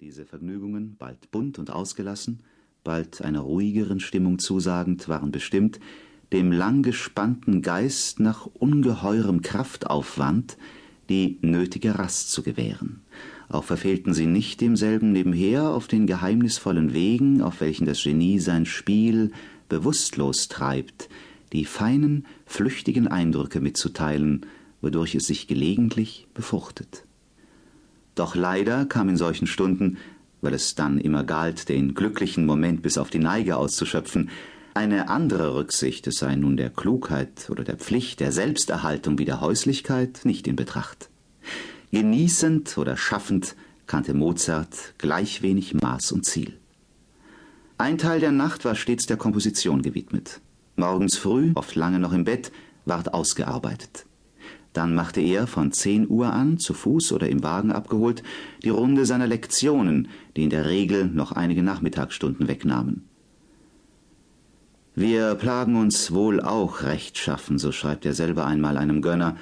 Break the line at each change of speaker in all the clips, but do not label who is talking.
Diese Vergnügungen, bald bunt und ausgelassen, bald einer ruhigeren Stimmung zusagend, waren bestimmt, dem lang gespannten Geist nach ungeheurem Kraftaufwand die nötige Rast zu gewähren. Auch verfehlten sie nicht demselben nebenher auf den geheimnisvollen Wegen, auf welchen das Genie sein Spiel bewusstlos treibt, die feinen, flüchtigen Eindrücke mitzuteilen, wodurch es sich gelegentlich befruchtet. Doch leider kam in solchen Stunden, weil es dann immer galt, den glücklichen Moment bis auf die Neige auszuschöpfen, eine andere Rücksicht, es sei nun der Klugheit oder der Pflicht, der Selbsterhaltung wie der Häuslichkeit, nicht in Betracht. Genießend oder schaffend kannte Mozart gleich wenig Maß und Ziel. Ein Teil der Nacht war stets der Komposition gewidmet. Morgens früh, oft lange noch im Bett, ward ausgearbeitet. Dann machte er von zehn Uhr an, zu Fuß oder im Wagen abgeholt, die Runde seiner Lektionen, die in der Regel noch einige Nachmittagsstunden wegnahmen. Wir plagen uns wohl auch rechtschaffen, so schreibt er selber einmal einem Gönner,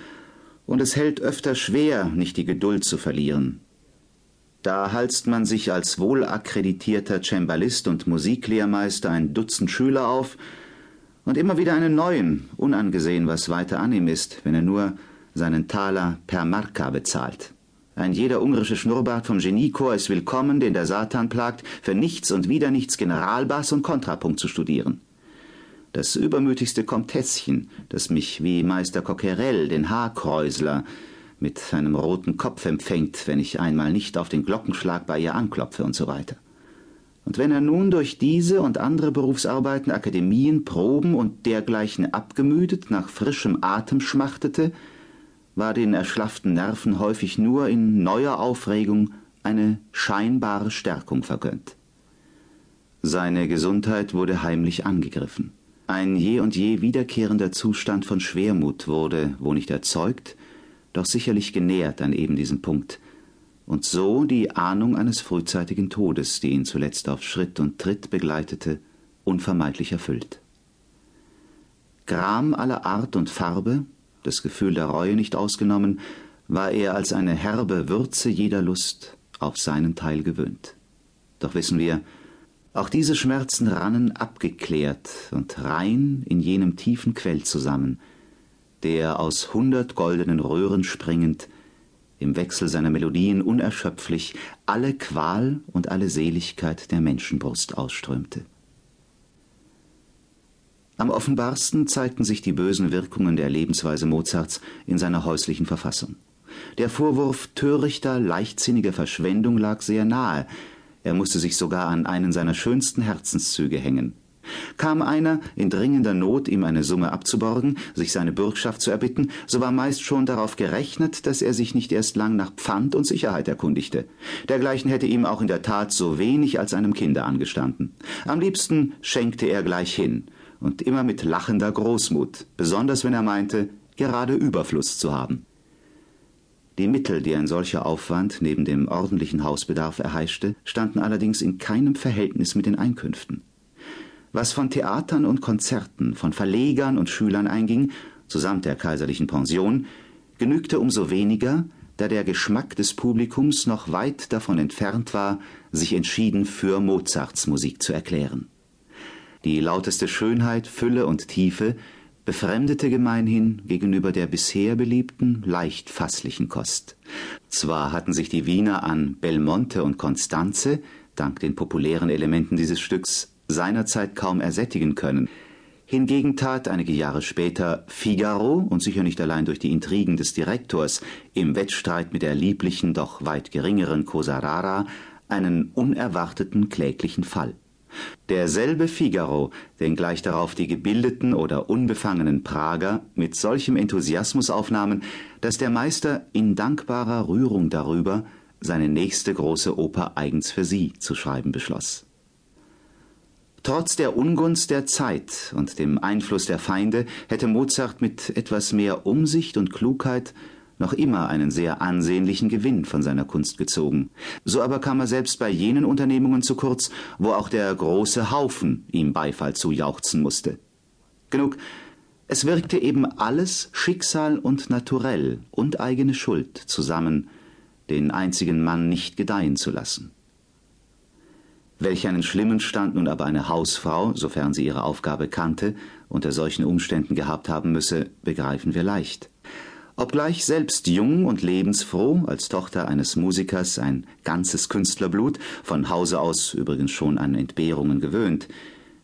und es hält öfter schwer, nicht die Geduld zu verlieren. Da halst man sich als wohlakkreditierter Cembalist und Musiklehrmeister ein Dutzend Schüler auf und immer wieder einen neuen, unangesehen, was weiter an ihm ist, wenn er nur seinen Taler per Marka bezahlt. Ein jeder ungarische Schnurrbart vom Geniechor ist willkommen, den der Satan plagt, für nichts und wieder nichts Generalbass und Kontrapunkt zu studieren. Das übermütigste Komteßchen, das mich wie Meister Coquerel, den Haarkräusler, mit seinem roten Kopf empfängt, wenn ich einmal nicht auf den Glockenschlag bei ihr anklopfe und so weiter. Und wenn er nun durch diese und andere Berufsarbeiten, Akademien, Proben und dergleichen abgemüdet nach frischem Atem schmachtete, war den erschlafften Nerven häufig nur in neuer Aufregung eine scheinbare Stärkung vergönnt. Seine Gesundheit wurde heimlich angegriffen. Ein je und je wiederkehrender Zustand von Schwermut wurde, wo nicht erzeugt, doch sicherlich genährt an eben diesem Punkt, und so die Ahnung eines frühzeitigen Todes, die ihn zuletzt auf Schritt und Tritt begleitete, unvermeidlich erfüllt. Gram aller Art und Farbe, das Gefühl der Reue nicht ausgenommen, war er als eine herbe Würze jeder Lust auf seinen Teil gewöhnt. Doch wissen wir, auch diese Schmerzen rannen abgeklärt und rein in jenem tiefen Quell zusammen, der aus hundert goldenen Röhren springend, im Wechsel seiner Melodien unerschöpflich alle Qual und alle Seligkeit der Menschenbrust ausströmte. Am offenbarsten zeigten sich die bösen Wirkungen der Lebensweise Mozarts in seiner häuslichen Verfassung. Der Vorwurf törichter, leichtsinniger Verschwendung lag sehr nahe, er musste sich sogar an einen seiner schönsten Herzenszüge hängen. Kam einer in dringender Not, ihm eine Summe abzuborgen, sich seine Bürgschaft zu erbitten, so war meist schon darauf gerechnet, dass er sich nicht erst lang nach Pfand und Sicherheit erkundigte. Dergleichen hätte ihm auch in der Tat so wenig als einem Kinde angestanden. Am liebsten schenkte er gleich hin, und immer mit lachender Großmut, besonders wenn er meinte, gerade Überfluss zu haben. Die Mittel, die ein solcher Aufwand neben dem ordentlichen Hausbedarf erheischte, standen allerdings in keinem Verhältnis mit den Einkünften. Was von Theatern und Konzerten, von Verlegern und Schülern einging, zusamt der kaiserlichen Pension, genügte umso weniger, da der Geschmack des Publikums noch weit davon entfernt war, sich entschieden für Mozarts Musik zu erklären. Die lauteste Schönheit, Fülle und Tiefe befremdete gemeinhin gegenüber der bisher beliebten, leicht fasslichen Kost. Zwar hatten sich die Wiener an Belmonte und Constanze, dank den populären Elementen dieses Stücks, seinerzeit kaum ersättigen können. Hingegen tat einige Jahre später Figaro, und sicher nicht allein durch die Intrigen des Direktors, im Wettstreit mit der lieblichen, doch weit geringeren Cosarara, einen unerwarteten kläglichen Fall. Derselbe Figaro, den gleich darauf die gebildeten oder unbefangenen Prager mit solchem Enthusiasmus aufnahmen, dass der Meister in dankbarer Rührung darüber seine nächste große Oper eigens für sie zu schreiben beschloss. Trotz der Ungunst der Zeit und dem Einfluss der Feinde hätte Mozart mit etwas mehr Umsicht und Klugheit noch immer einen sehr ansehnlichen Gewinn von seiner Kunst gezogen. So aber kam er selbst bei jenen Unternehmungen zu kurz, wo auch der große Haufen ihm Beifall zujauchzen musste. Genug, es wirkte eben alles Schicksal und Naturell und eigene Schuld zusammen, den einzigen Mann nicht gedeihen zu lassen. Welch einen schlimmen Stand nun aber eine Hausfrau, sofern sie ihre Aufgabe kannte, unter solchen Umständen gehabt haben müsse, begreifen wir leicht. Obgleich selbst jung und lebensfroh, als Tochter eines Musikers ein ganzes Künstlerblut, von Hause aus übrigens schon an Entbehrungen gewöhnt,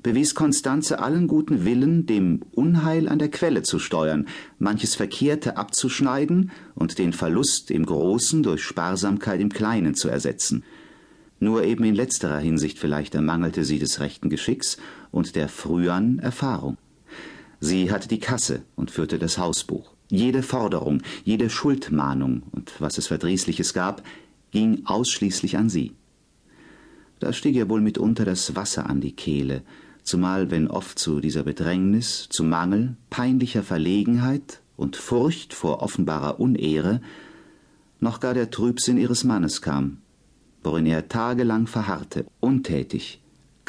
bewies Konstanze allen guten Willen, dem Unheil an der Quelle zu steuern, manches Verkehrte abzuschneiden und den Verlust im Großen durch Sparsamkeit im Kleinen zu ersetzen. Nur eben in letzterer Hinsicht vielleicht ermangelte sie des rechten Geschicks und der früheren Erfahrung. Sie hatte die Kasse und führte das Hausbuch. Jede Forderung, jede Schuldmahnung und was es Verdrießliches gab, ging ausschließlich an sie. Da stieg ihr wohl mitunter das Wasser an die Kehle, zumal wenn oft zu dieser Bedrängnis, zu Mangel, peinlicher Verlegenheit und Furcht vor offenbarer Unehre noch gar der Trübsinn ihres Mannes kam, worin er tagelang verharrte, untätig,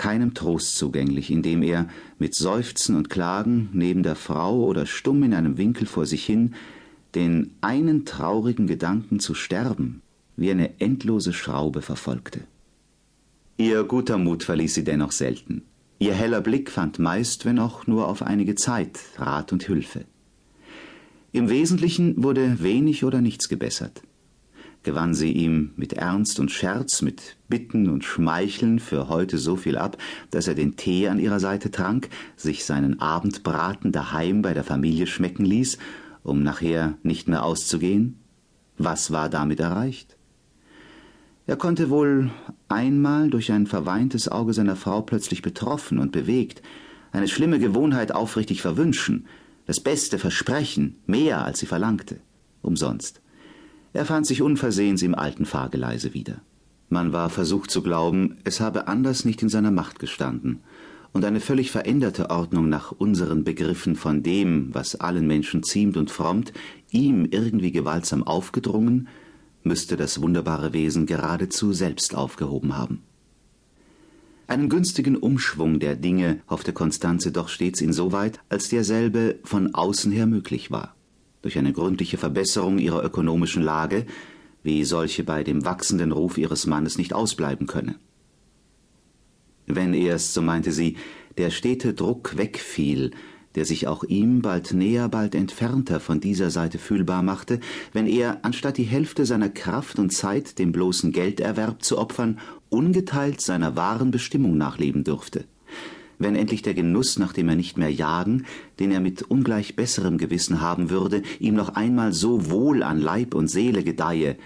keinem Trost zugänglich, indem er mit Seufzen und Klagen neben der Frau oder stumm in einem Winkel vor sich hin den einen traurigen Gedanken zu sterben wie eine endlose Schraube verfolgte. Ihr guter Mut verließ sie dennoch selten. Ihr heller Blick fand meist, wenn auch nur auf einige Zeit, Rat und Hülfe. Im Wesentlichen wurde wenig oder nichts gebessert gewann sie ihm mit Ernst und Scherz, mit Bitten und Schmeicheln für heute so viel ab, dass er den Tee an ihrer Seite trank, sich seinen Abendbraten daheim bei der Familie schmecken ließ, um nachher nicht mehr auszugehen? Was war damit erreicht? Er konnte wohl einmal durch ein verweintes Auge seiner Frau plötzlich betroffen und bewegt, eine schlimme Gewohnheit aufrichtig verwünschen, das Beste versprechen, mehr als sie verlangte, umsonst. Er fand sich unversehens im alten Fahrgeleise wieder. Man war versucht zu glauben, es habe anders nicht in seiner Macht gestanden, und eine völlig veränderte Ordnung nach unseren Begriffen von dem, was allen Menschen ziemt und frommt, ihm irgendwie gewaltsam aufgedrungen, müsste das wunderbare Wesen geradezu selbst aufgehoben haben. Einen günstigen Umschwung der Dinge hoffte Konstanze doch stets insoweit, als derselbe von außen her möglich war durch eine gründliche Verbesserung ihrer ökonomischen Lage, wie solche bei dem wachsenden Ruf ihres Mannes nicht ausbleiben könne. Wenn erst, so meinte sie, der stete Druck wegfiel, der sich auch ihm bald näher, bald entfernter von dieser Seite fühlbar machte, wenn er, anstatt die Hälfte seiner Kraft und Zeit dem bloßen Gelderwerb zu opfern, ungeteilt seiner wahren Bestimmung nachleben dürfte wenn endlich der Genuss, nach dem er nicht mehr jagen, den er mit ungleich besserem Gewissen haben würde, ihm noch einmal so wohl an Leib und Seele gedeihe,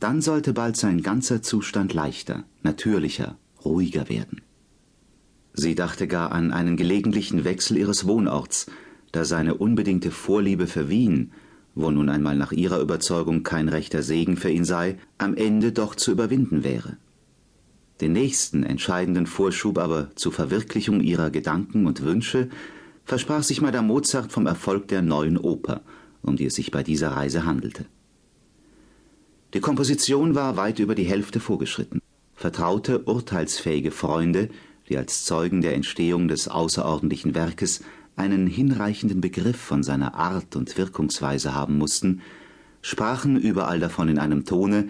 dann sollte bald sein ganzer Zustand leichter, natürlicher, ruhiger werden. Sie dachte gar an einen gelegentlichen Wechsel ihres Wohnorts, da seine unbedingte Vorliebe für Wien, wo nun einmal nach ihrer Überzeugung kein rechter Segen für ihn sei, am Ende doch zu überwinden wäre. Den nächsten entscheidenden Vorschub aber zur Verwirklichung ihrer Gedanken und Wünsche versprach sich Madame Mozart vom Erfolg der neuen Oper, um die es sich bei dieser Reise handelte. Die Komposition war weit über die Hälfte vorgeschritten. Vertraute, urteilsfähige Freunde, die als Zeugen der Entstehung des außerordentlichen Werkes einen hinreichenden Begriff von seiner Art und Wirkungsweise haben mussten, sprachen überall davon in einem Tone,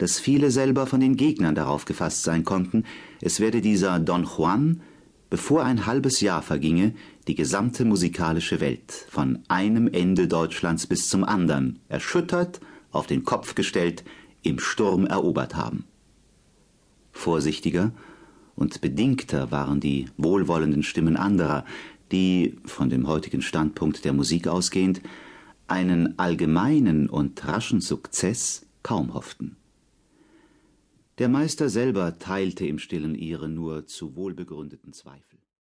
dass viele selber von den Gegnern darauf gefasst sein konnten, es werde dieser Don Juan, bevor ein halbes Jahr verginge, die gesamte musikalische Welt von einem Ende Deutschlands bis zum anderen erschüttert, auf den Kopf gestellt, im Sturm erobert haben. Vorsichtiger und bedingter waren die wohlwollenden Stimmen anderer, die, von dem heutigen Standpunkt der Musik ausgehend, einen allgemeinen und raschen Sukzess kaum hofften. Der Meister selber teilte im stillen ihre nur zu wohlbegründeten Zweifel.